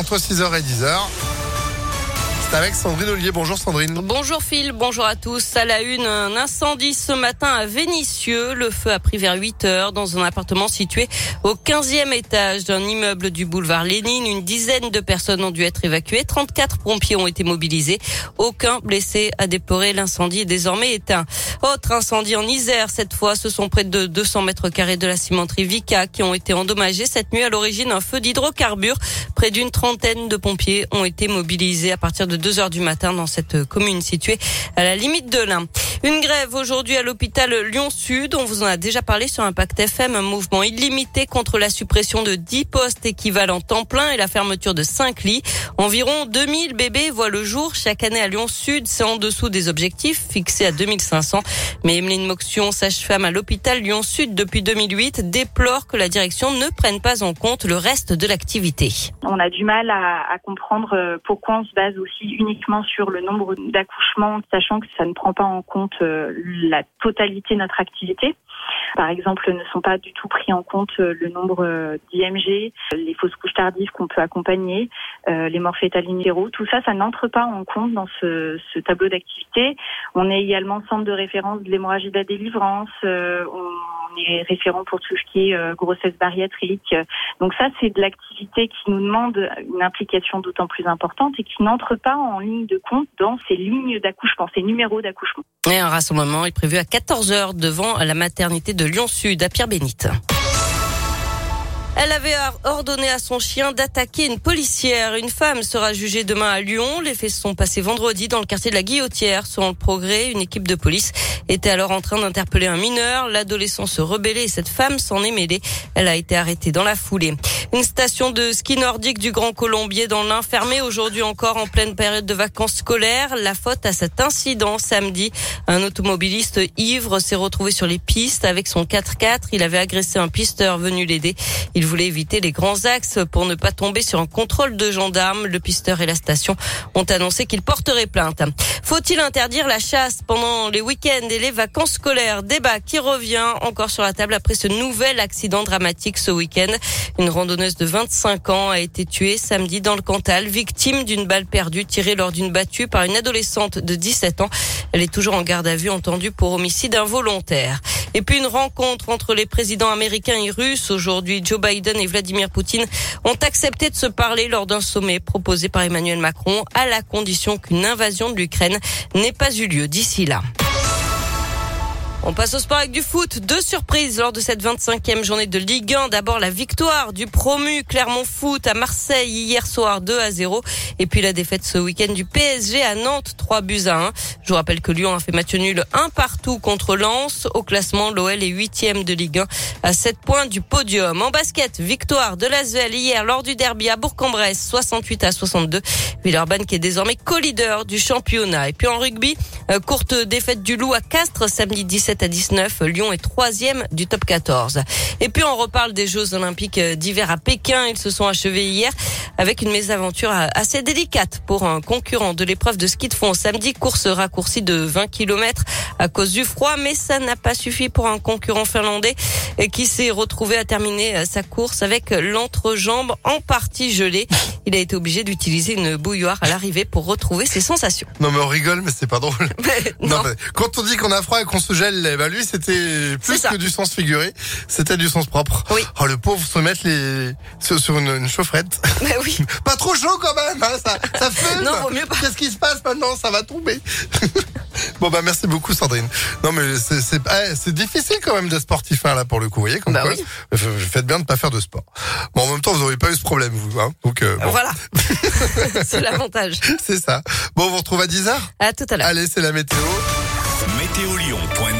entre 6h et 10h Sandrine. Bonjour Sandrine. Bonjour Phil, bonjour à tous. À la une, un incendie ce matin à Vénissieux. Le feu a pris vers 8 heures dans un appartement situé au 15e étage d'un immeuble du boulevard Lénine. Une dizaine de personnes ont dû être évacuées. 34 pompiers ont été mobilisés. Aucun blessé a déploré. L'incendie est désormais éteint. Autre incendie en Isère. Cette fois, ce sont près de 200 mètres carrés de la cimenterie Vika qui ont été endommagés cette nuit à l'origine un feu d'hydrocarbures. Près d'une trentaine de pompiers ont été mobilisés à partir de 2 heures du matin dans cette commune située à la limite de l'Ain. Une grève aujourd'hui à l'hôpital Lyon-Sud. On vous en a déjà parlé sur Impact FM. Un mouvement illimité contre la suppression de 10 postes équivalents temps plein et la fermeture de 5 lits. Environ 2000 bébés voient le jour chaque année à Lyon-Sud. C'est en dessous des objectifs fixés à 2500. Mais Emeline Moxion, sage-femme à l'hôpital Lyon-Sud depuis 2008, déplore que la direction ne prenne pas en compte le reste de l'activité. On a du mal à, comprendre euh, pourquoi on se base aussi uniquement sur le nombre d'accouchements, sachant que ça ne prend pas en compte euh, la totalité de notre activité. Par exemple, ne sont pas du tout pris en compte euh, le nombre euh, d'IMG, les fausses couches tardives qu'on peut accompagner, les morphétales Tout ça, ça n'entre pas en compte dans ce, ce tableau d'activité. On est également centre de référence de l'hémorragie de la délivrance. on on est référent pour tout ce qui est euh, grossesse bariatrique. Donc ça, c'est de l'activité qui nous demande une implication d'autant plus importante et qui n'entre pas en ligne de compte dans ces lignes d'accouchement, ces numéros d'accouchement. Et un rassemblement est prévu à 14h devant la maternité de Lyon-Sud à Pierre-Bénite. Elle avait ordonné à son chien d'attaquer une policière. Une femme sera jugée demain à Lyon. Les faits sont passés vendredi dans le quartier de la Guillotière. Selon le progrès, une équipe de police était alors en train d'interpeller un mineur. L'adolescent se rebellait et cette femme s'en est mêlée. Elle a été arrêtée dans la foulée. Une station de ski nordique du Grand Colombier dans l'Ain fermée aujourd'hui encore en pleine période de vacances scolaires. La faute à cet incident samedi. Un automobiliste ivre s'est retrouvé sur les pistes avec son 4x4. Il avait agressé un pisteur venu l'aider. Il voulait éviter les grands axes pour ne pas tomber sur un contrôle de gendarmes. Le pisteur et la station ont annoncé qu'ils porteraient plainte. Faut-il interdire la chasse pendant les week-ends et les vacances scolaires? Débat qui revient encore sur la table après ce nouvel accident dramatique ce week-end. Une randonneuse de 25 ans a été tuée samedi dans le Cantal, victime d'une balle perdue tirée lors d'une battue par une adolescente de 17 ans. Elle est toujours en garde à vue entendue pour homicide involontaire. Et puis une rencontre entre les présidents américains et russes. Aujourd'hui, Joe Biden et Vladimir Poutine ont accepté de se parler lors d'un sommet proposé par Emmanuel Macron à la condition qu'une invasion de l'Ukraine n'ait pas eu lieu d'ici là. On passe au sport avec du foot. Deux surprises lors de cette 25e journée de Ligue 1. D'abord la victoire du promu Clermont Foot à Marseille hier soir 2 à 0. Et puis la défaite ce week-end du PSG à Nantes 3 buts à 1. Je vous rappelle que Lyon a fait match nul un partout contre Lens. Au classement, l'OL est huitième de Ligue 1 à 7 points du podium. En basket, victoire de l'Asvel hier lors du derby à Bourg-en-Bresse 68 à 62. Villeurbanne qui est désormais co-leader du championnat. Et puis en rugby, euh, courte défaite du Loup à Castres samedi 17 à 19. Lyon est troisième du top 14. Et puis on reparle des Jeux Olympiques d'hiver à Pékin. Ils se sont achevés hier avec une mésaventure assez délicate pour un concurrent de l'épreuve de ski de fond samedi. Course raccourcie de 20 km à cause du froid, mais ça n'a pas suffi pour un concurrent finlandais qui s'est retrouvé à terminer sa course avec l'entrejambe en partie gelée. Il a été obligé d'utiliser une bouilloire à l'arrivée pour retrouver ses sensations. Non mais on rigole, mais c'est pas drôle. non. mais quand on dit qu'on a froid et qu'on se gèle, bah lui c'était plus que du sens figuré, c'était du sens propre. Oui. Oh le pauvre se mettre les sur une, une chaufferette. Mais oui. pas trop chaud quand même, hein, ça ça fait. non, vaut mieux pas. Qu'est-ce qui se passe maintenant? Ça va tomber. Bon bah merci beaucoup Sandrine. Non mais c'est c'est eh, c'est difficile quand même d'être sportif hein, là pour le coup. Vous voyez comme bah quoi. Oui. Faites bien de pas faire de sport. Bon en même temps vous n'aurez pas eu ce problème vous. Hein, donc euh, bon. Voilà. c'est l'avantage. C'est ça. Bon on vous retrouve à 10h À tout à l'heure. Allez c'est la météo. Météolion.net